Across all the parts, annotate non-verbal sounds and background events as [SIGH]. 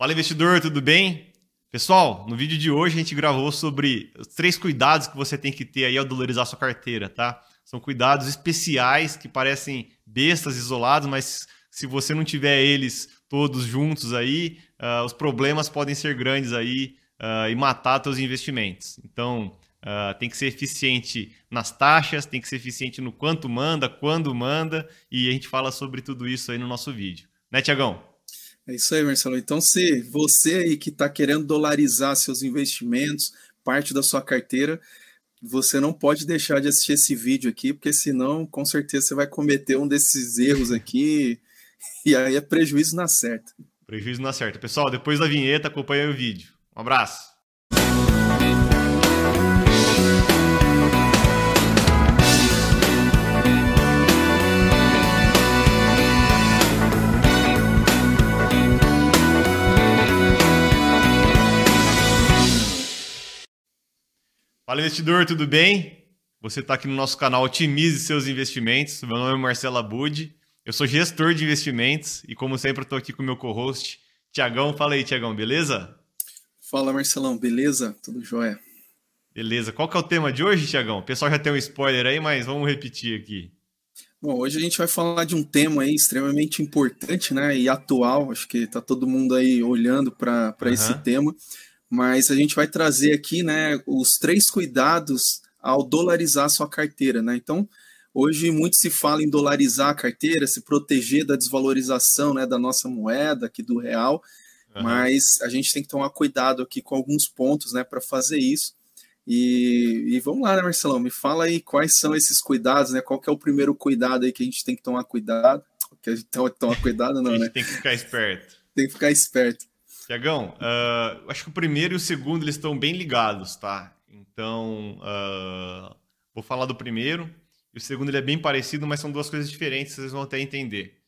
Fala investidor, tudo bem? Pessoal, no vídeo de hoje a gente gravou sobre os três cuidados que você tem que ter aí ao dolarizar sua carteira, tá? São cuidados especiais que parecem bestas isolados, mas se você não tiver eles todos juntos aí, uh, os problemas podem ser grandes aí uh, e matar seus investimentos. Então, uh, tem que ser eficiente nas taxas, tem que ser eficiente no quanto manda, quando manda, e a gente fala sobre tudo isso aí no nosso vídeo. Né, Tiagão? É isso aí, Marcelo. Então, se você aí que está querendo dolarizar seus investimentos, parte da sua carteira, você não pode deixar de assistir esse vídeo aqui, porque senão, com certeza, você vai cometer um desses erros aqui, [LAUGHS] e aí é prejuízo na certa. Prejuízo na certa. Pessoal, depois da vinheta, acompanhe o vídeo. Um abraço. Fala investidor, tudo bem? Você está aqui no nosso canal Otimize seus investimentos. Meu nome é Marcelo Abud. Eu sou gestor de investimentos e, como sempre, estou aqui com o meu co-host, Tiagão. Fala aí, Tiagão, beleza? Fala, Marcelão, beleza? Tudo jóia. Beleza. Qual que é o tema de hoje, Tiagão? O pessoal já tem um spoiler aí, mas vamos repetir aqui. Bom, hoje a gente vai falar de um tema aí extremamente importante, né, e atual. Acho que está todo mundo aí olhando para uhum. esse tema mas a gente vai trazer aqui né, os três cuidados ao dolarizar sua carteira. Né? Então, hoje muito se fala em dolarizar a carteira, se proteger da desvalorização né, da nossa moeda, aqui do real, uhum. mas a gente tem que tomar cuidado aqui com alguns pontos né, para fazer isso. E, e, vamos lá, né, Marcelão? Me fala aí quais são esses cuidados, né? Qual que é o primeiro cuidado aí que a gente tem que tomar cuidado? Que a gente tem que tomar cuidado, não, a gente né? Tem que ficar esperto. Tem que ficar esperto. Tiagão, uh, acho que o primeiro e o segundo eles estão bem ligados, tá? Então, uh, vou falar do primeiro. E o segundo ele é bem parecido, mas são duas coisas diferentes, vocês vão até entender.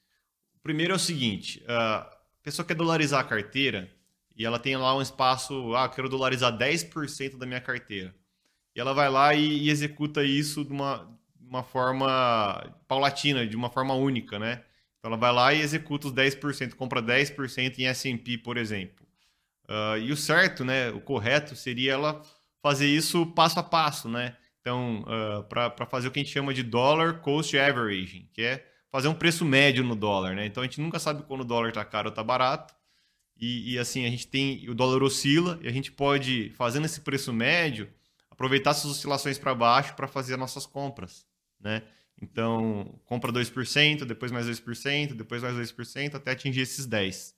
O primeiro é o seguinte: uh, a pessoa quer dolarizar a carteira e ela tem lá um espaço, ah, quero dolarizar 10% da minha carteira. E ela vai lá e, e executa isso de uma, uma forma paulatina, de uma forma única, né? Então ela vai lá e executa os 10%, compra 10% em S&P, por exemplo. Uh, e o certo, né, o correto seria ela fazer isso passo a passo, né? Então, uh, ah, para fazer o que a gente chama de dollar cost averaging, que é fazer um preço médio no dólar, né? Então a gente nunca sabe quando o dólar está caro ou está barato. E, e, assim, a gente tem. O dólar oscila e a gente pode, fazendo esse preço médio, aproveitar essas oscilações para baixo para fazer as nossas compras, né? Então, compra 2%, depois mais 2%, depois mais 2%, até atingir esses 10%.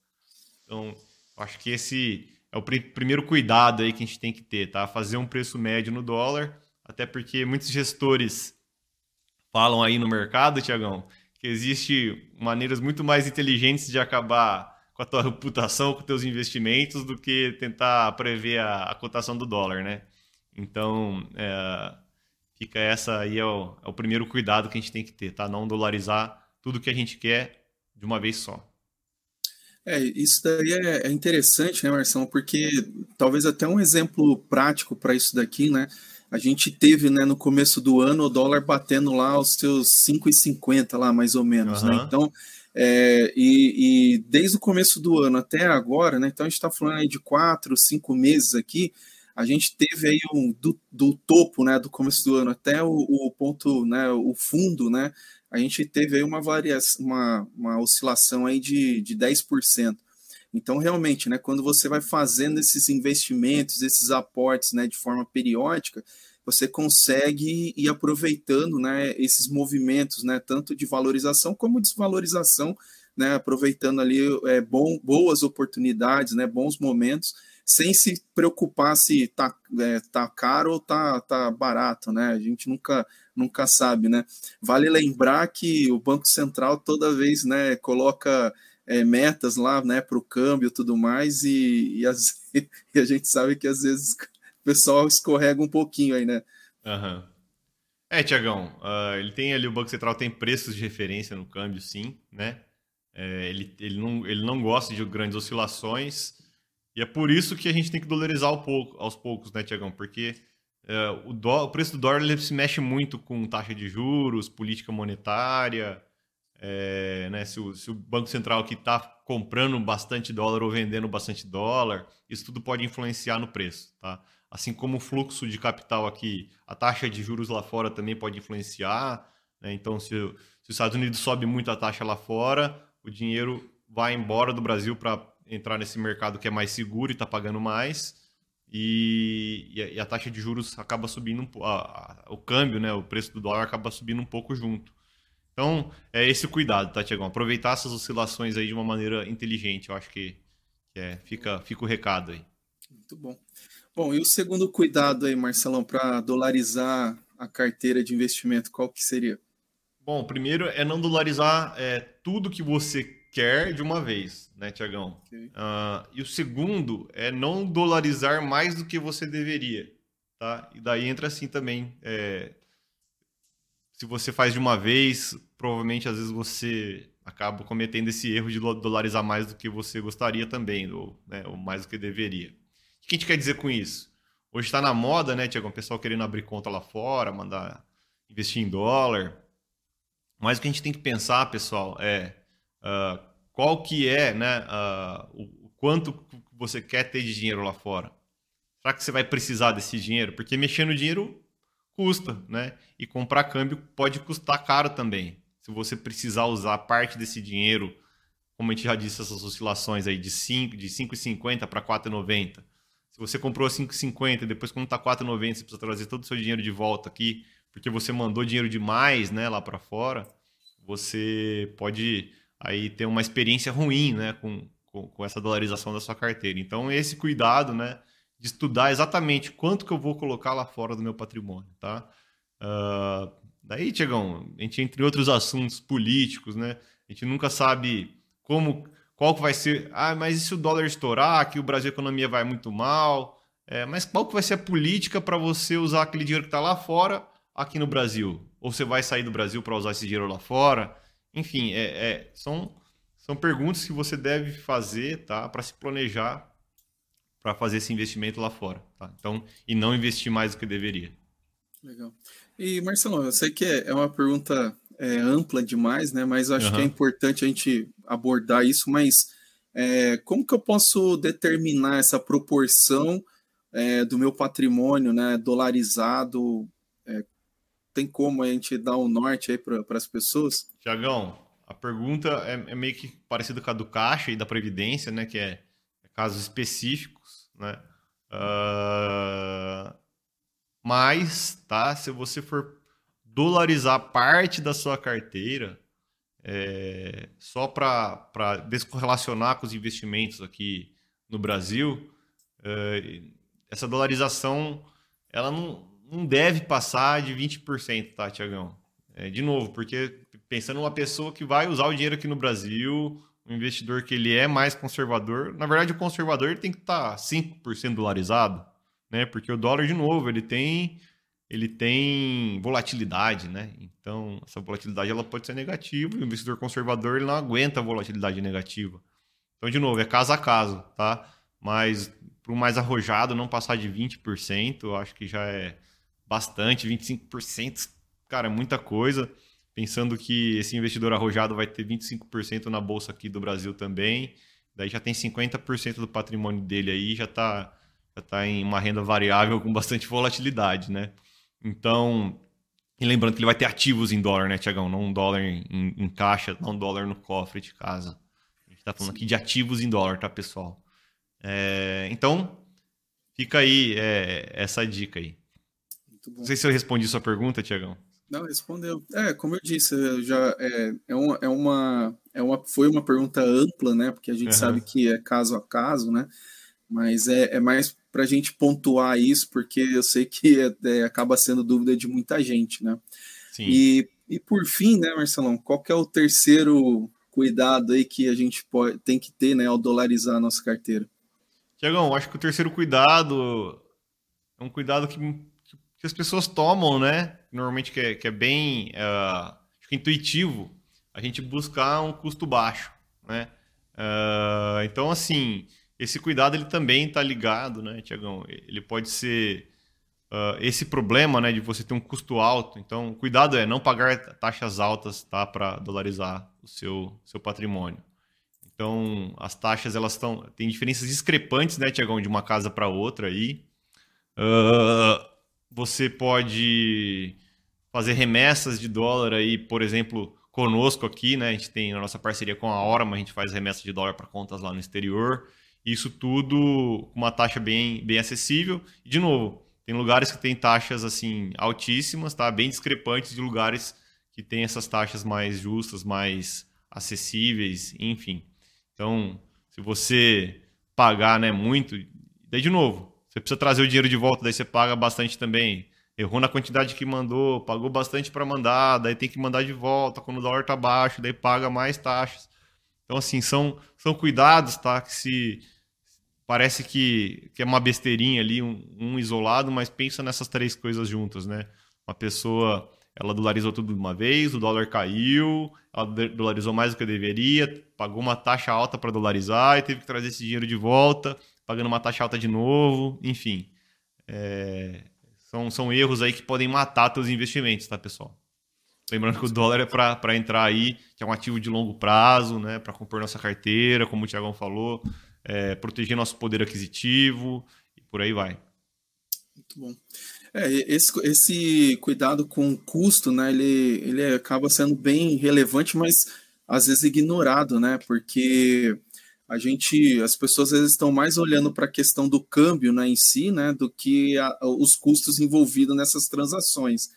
Então, acho que esse é o pr primeiro cuidado aí que a gente tem que ter, tá? Fazer um preço médio no dólar, até porque muitos gestores falam aí no mercado, Tiagão, que existe maneiras muito mais inteligentes de acabar com a tua [LAUGHS] reputação, com os teus investimentos, do que tentar prever a, a cotação do dólar, né? Então, é, Fica essa aí é o, é o primeiro cuidado que a gente tem que ter, tá? Não dolarizar tudo que a gente quer de uma vez só. É, isso daí é, é interessante, né, Marção? Porque talvez até um exemplo prático para isso daqui, né? A gente teve, né, no começo do ano, o dólar batendo lá os seus 5,50 lá, mais ou menos, uhum. né? Então, é, e, e, desde o começo do ano até agora, né? Então a gente está falando aí de quatro, cinco meses aqui, a gente teve aí um, do, do topo, né, do começo do ano até o, o, ponto, né, o fundo, né, a gente teve aí uma variação, uma, uma oscilação aí de, de 10%. Então, realmente, né, quando você vai fazendo esses investimentos, esses aportes, né, de forma periódica, você consegue ir aproveitando, né, esses movimentos, né, tanto de valorização como desvalorização, né, aproveitando ali é, bom, boas oportunidades, né, bons momentos, sem se preocupar se tá, é, tá caro ou tá, tá barato, né? A gente nunca, nunca sabe, né? Vale lembrar que o Banco Central toda vez né, coloca é, metas lá né, para o câmbio e tudo mais, e, e, as, [LAUGHS] e, a gente sabe que às vezes o pessoal escorrega um pouquinho aí, né? Uhum. É, Tiagão, uh, ele tem ali, o Banco Central tem preços de referência no câmbio, sim, né? É, ele, ele, não, ele não gosta de grandes oscilações, e é por isso que a gente tem que dolarizar pouco, aos poucos, né, Tiagão? Porque é, o, o, preço do dólar ele se mexe muito com taxa de juros, política monetária. É, né, se, o, se, o, Banco Central aqui está comprando bastante dólar ou vendendo bastante dólar, isso tudo pode influenciar no preço, tá? Assim como o fluxo de capital aqui, a taxa de juros lá fora também pode influenciar. Né? Então, se, se os Estados Unidos sobe muito a taxa lá fora, o dinheiro vai embora do Brasil para entrar nesse mercado que é mais seguro e está pagando mais. E, e, a, e, a, taxa de juros acaba subindo, a, a, o câmbio, né, o preço do dólar acaba subindo um pouco junto. Então, é esse o cuidado, tá, Tiagão? Aproveitar essas oscilações aí de uma maneira inteligente, eu acho que, que é, fica, fica o recado aí. Muito bom. Bom, e o segundo cuidado aí, Marcelão, para dolarizar a carteira de investimento, qual que seria? Bom, primeiro é não dolarizar é, tudo que você quer de uma vez, né, Tiagão? Okay. Uh, e o segundo é não dolarizar mais do que você deveria, tá? E daí entra assim também, é, se você faz de uma vez, provavelmente às vezes você acaba cometendo esse erro de dolarizar mais do que você gostaria também, ou, né, ou mais do que deveria. O que a gente quer dizer com isso? Hoje está na moda, né, Tiago? O pessoal querendo abrir conta lá fora, mandar investir em dólar. Mas o que a gente tem que pensar, pessoal, é uh, qual que é né, uh, o, quanto você quer ter de dinheiro lá fora. Será que você vai precisar desse dinheiro? Porque mexer no dinheiro custa, né? E comprar câmbio pode custar caro também. Se você precisar usar parte desse dinheiro, como a gente já disse, essas oscilações aí de 5, de 5,50 para 4,90 se você comprou a 5,50 depois quando está 4,90 você precisa trazer todo o seu dinheiro de volta aqui, porque você mandou dinheiro demais, né, lá para fora, você pode aí ter uma experiência ruim, né, com, com, com, essa dolarização da sua carteira. Então, esse cuidado, né, de estudar exatamente quanto que eu vou colocar lá fora do meu patrimônio, tá? Uh, daí, Tiagão, a gente entre outros assuntos políticos, né, a gente nunca sabe como qual que vai ser. Ah, mas e se o dólar estourar, que o Brasil a economia vai muito mal? É, mas qual que vai ser a política para você usar aquele dinheiro que está lá fora aqui no Brasil? Ou você vai sair do Brasil para usar esse dinheiro lá fora? Enfim, é, é, são, são perguntas que você deve fazer tá, para se planejar para fazer esse investimento lá fora. Tá? Então, e não investir mais do que deveria. Legal. E Marcelo, eu sei que é, é uma pergunta é, ampla demais, né? Mas acho uhum. que é importante a gente abordar isso. Mas é, como que eu posso determinar essa proporção é, do meu patrimônio, né? Dolarizado? Tem como a gente dar um norte aí para as pessoas? Tiagão, a pergunta é, é, meio que parecida com a do Caixa e da Previdência, né? Que é, é casos específicos, né? Uh, mas, tá? Se você for dolarizar parte da sua carteira é, só para descorrelacionar com os investimentos aqui no Brasil, é, essa dolarização ela não, não deve passar de 20%, tá, Tiagão? É, de novo, porque pensando numa pessoa que vai usar o dinheiro aqui no Brasil, um investidor que ele é mais conservador, na verdade o conservador ele tem que estar tá 5% dolarizado, né? Porque o dólar, de novo, ele tem ele tem volatilidade, né? Então, essa volatilidade ela pode ser negativa e o investidor conservador ele não aguenta a volatilidade negativa. Então, de novo, é caso a caso, tá? Mas para um mais arrojado não passar de 20%, eu acho que já é bastante, 25%, cara, é muita coisa. Pensando que esse investidor arrojado vai ter 25% na bolsa aqui do Brasil também, daí já tem 50% do patrimônio dele aí, já está já tá em uma renda variável com bastante volatilidade, né? Então, e lembrando que ele vai ter ativos em dólar, né, Tiagão? Não um dólar em, em, caixa, não um dólar no cofre de casa. A gente está falando Sim. aqui de ativos em dólar, tá, pessoal? É, então, fica aí é, essa dica aí. Não sei se eu respondi sua pergunta, Tiagão. Não, respondeu. É, como eu disse, já é, é, uma, é, uma, é uma, foi uma pergunta ampla, né? Porque a gente uhum. sabe que é caso a caso, né? Mas é, é mais para a gente pontuar isso, porque eu sei que é, é, acaba sendo dúvida de muita gente, né? Sim. E, e por fim, né, Marcelão, qual que é o terceiro cuidado aí que a gente pode, tem que ter, né, ao dolarizar a nossa carteira? Tiagão, acho que o terceiro cuidado é um cuidado que, que as pessoas tomam, né? Normalmente que é, que é bem uh, intuitivo, a gente buscar um custo baixo, né? Uh, então, assim, esse cuidado ele também está ligado, né, Tiagão? Ele pode ser uh, esse problema, né, de você ter um custo alto. Então, cuidado é não pagar taxas altas, tá, para dolarizar o seu seu patrimônio. Então, as taxas elas estão tem diferenças discrepantes, né, Tiagão, de uma casa para outra aí. Uh, você pode fazer remessas de dólar aí, por exemplo, conosco aqui, né? A gente tem a nossa parceria com a Orma, a gente faz remessa de dólar para contas lá no exterior. Isso tudo com uma taxa bem, bem acessível. E, de novo, tem lugares que tem taxas assim altíssimas, tá? Bem discrepantes de lugares que tem essas taxas mais justas, mais acessíveis, enfim. Então, se você pagar né, muito, daí de novo, você precisa trazer o dinheiro de volta, daí você paga bastante também. Errou na quantidade que mandou, pagou bastante para mandar, daí tem que mandar de volta quando o dólar está baixo, daí paga mais taxas. Então, assim, são, são cuidados, tá? Que se parece que, que é uma besteirinha ali, um, um isolado, mas pensa nessas três coisas juntas, né? Uma pessoa ela dolarizou tudo de uma vez, o dólar caiu, ela dolarizou mais do que deveria, pagou uma taxa alta para dolarizar e teve que trazer esse dinheiro de volta, pagando uma taxa alta de novo, enfim. É, são, são erros aí que podem matar seus investimentos, tá, pessoal? Lembrando que o dólar é para entrar aí, que é um ativo de longo prazo, né, para compor nossa carteira, como o Tiagão falou, é, proteger nosso poder aquisitivo e por aí vai. Muito bom. É, esse, esse cuidado com o custo, né, ele, ele acaba sendo bem relevante, mas às vezes ignorado, né, porque a gente, as pessoas às vezes estão mais olhando para a questão do câmbio né, em si, né, do que a, os custos envolvidos nessas transações.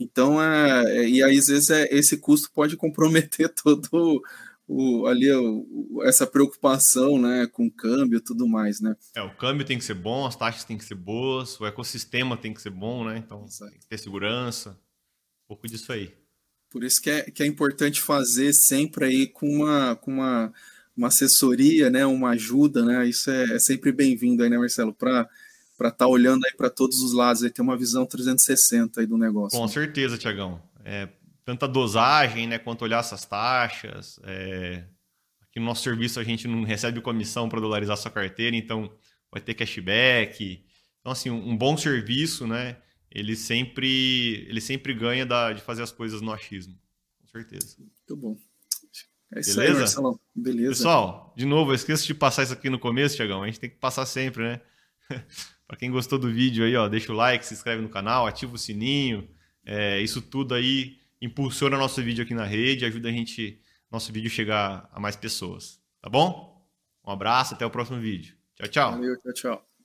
Então, é, é, e aí, às vezes é, esse custo pode [LAUGHS] comprometer todo o, ali o, essa preocupação né, com o câmbio e tudo mais, né? É, o câmbio tem que ser bom, as taxas têm que ser boas, o ecossistema tem que ser bom, né? Então Exato. tem que ter segurança, um pouco disso aí. Por isso que é, que é importante fazer sempre aí com uma, com uma, uma assessoria, né, uma ajuda, né? Isso é, é sempre bem-vindo aí, né, Marcelo? Para para estar tá olhando aí para todos os lados e ter uma visão 360 aí do negócio. Com né? certeza, Tiagão. É, tanta dosagem, né, quanto olhar essas taxas. É... Aqui no nosso serviço a gente não recebe comissão para dolarizar sua carteira, então vai ter cashback. Então, assim, um bom serviço, né, ele sempre, ele sempre ganha da, de fazer as coisas no achismo. Com certeza. Muito bom. É isso Beleza? aí, Marcelão. Beleza. Pessoal, de novo, eu esqueço de passar isso aqui no começo, Tiagão. A gente tem que passar sempre, né? [LAUGHS] para quem gostou do vídeo aí, ó, deixa o like, se inscreve no canal, ativa o sininho. É, isso tudo aí impulsiona nosso vídeo aqui na rede, ajuda a gente, nosso vídeo chegar a mais pessoas. Tá bom? Um abraço, até o próximo vídeo. Tchau, tchau. Valeu, tchau, tchau.